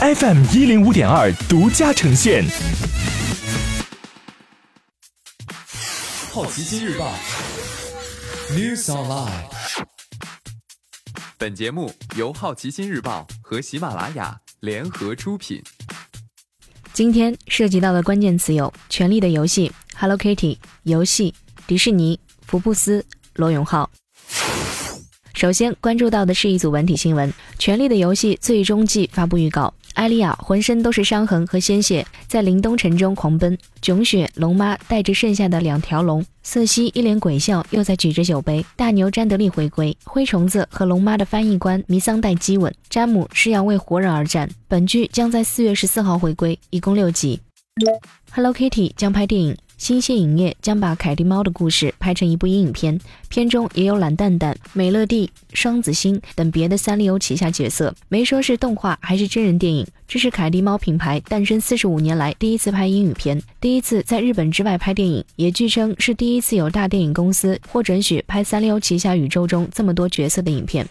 FM 一零五点二独家呈现。好奇心日报，News Online。本节目由好奇心日报和喜马拉雅联合出品。今天涉及到的关键词有《权力的游戏》、Hello Kitty、游戏、迪士尼、福布斯、罗永浩。首先关注到的是一组文体新闻，《权力的游戏》最终季发布预告。艾莉亚浑身都是伤痕和鲜血，在林东城中狂奔。囧雪龙妈带着剩下的两条龙，瑟西一脸鬼笑，又在举着酒杯。大牛詹德利回归，灰虫子和龙妈的翻译官弥桑代基吻。詹姆是要为活人而战。本剧将在四月十四号回归，一共六集。Hello Kitty 将拍电影。新线影业将把凯蒂猫的故事拍成一部影片，片中也有懒蛋蛋、美乐蒂、双子星等别的三丽鸥旗下角色。没说是动画还是真人电影，这是凯蒂猫品牌诞生四十五年来第一次拍英语片，第一次在日本之外拍电影，也据称是第一次有大电影公司获准许拍三丽鸥旗下宇宙中这么多角色的影片。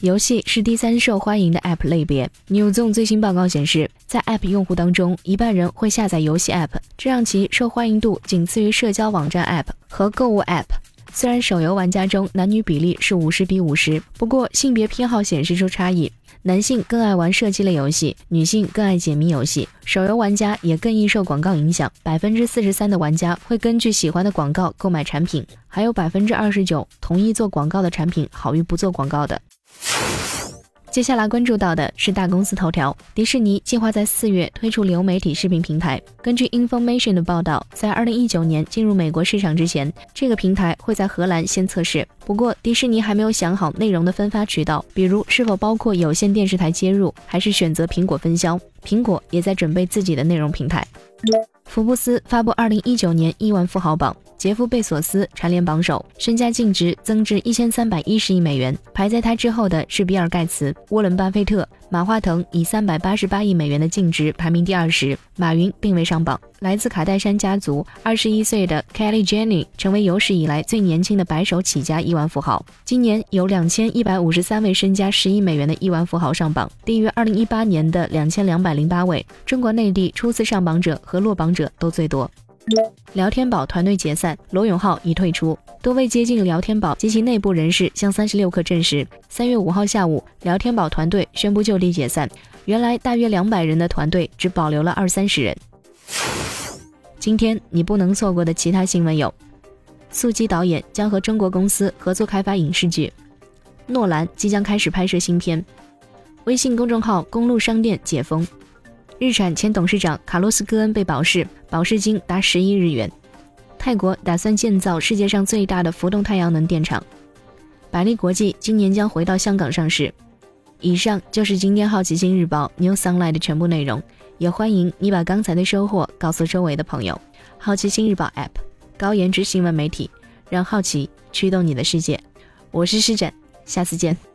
游戏是第三受欢迎的 App 类别。Newzoo 最新报告显示，在 App 用户当中，一半人会下载游戏 App，这让其受欢迎度仅次于社交网站 App 和购物 App。虽然手游玩家中男女比例是五十比五十，不过性别偏好显示出差异，男性更爱玩射击类游戏，女性更爱解谜游戏。手游玩家也更易受广告影响，百分之四十三的玩家会根据喜欢的广告购买产品，还有百分之二十九同意做广告的产品好于不做广告的。接下来关注到的是大公司头条，迪士尼计划在四月推出流媒体视频平台。根据 Information 的报道，在二零一九年进入美国市场之前，这个平台会在荷兰先测试。不过，迪士尼还没有想好内容的分发渠道，比如是否包括有线电视台接入，还是选择苹果分销。苹果也在准备自己的内容平台。福布斯发布二零一九年亿万富豪榜。杰夫·贝索斯蝉联榜首，身家净值增至一千三百一十亿美元。排在他之后的是比尔·盖茨、沃伦·巴菲特、马化腾，以三百八十八亿美元的净值排名第二十。马云并未上榜。来自卡戴珊家族，二十一岁的 Kelly Jenny 成为有史以来最年轻的白手起家亿万富豪。今年有两千一百五十三位身家十亿美元的亿万富豪上榜，低于二零一八年的两千两百零八位。中国内地初次上榜者和落榜者者都最多。聊天宝团队解散，罗永浩已退出。多位接近聊天宝及其内部人士向三十六氪证实，三月五号下午，聊天宝团队宣布就地解散。原来大约两百人的团队只保留了二三十人。今天你不能错过的其他新闻有：速激导演将和中国公司合作开发影视剧；诺兰即将开始拍摄新片；微信公众号公路商店解封。日产前董事长卡洛斯·戈恩被保释，保释金达十亿日元。泰国打算建造世界上最大的浮动太阳能电厂。百利国际今年将回到香港上市。以上就是今天好奇心日报 New Sunlight 的全部内容，也欢迎你把刚才的收获告诉周围的朋友。好奇心日报 App，高颜值新闻媒体，让好奇驱动你的世界。我是施展，下次见。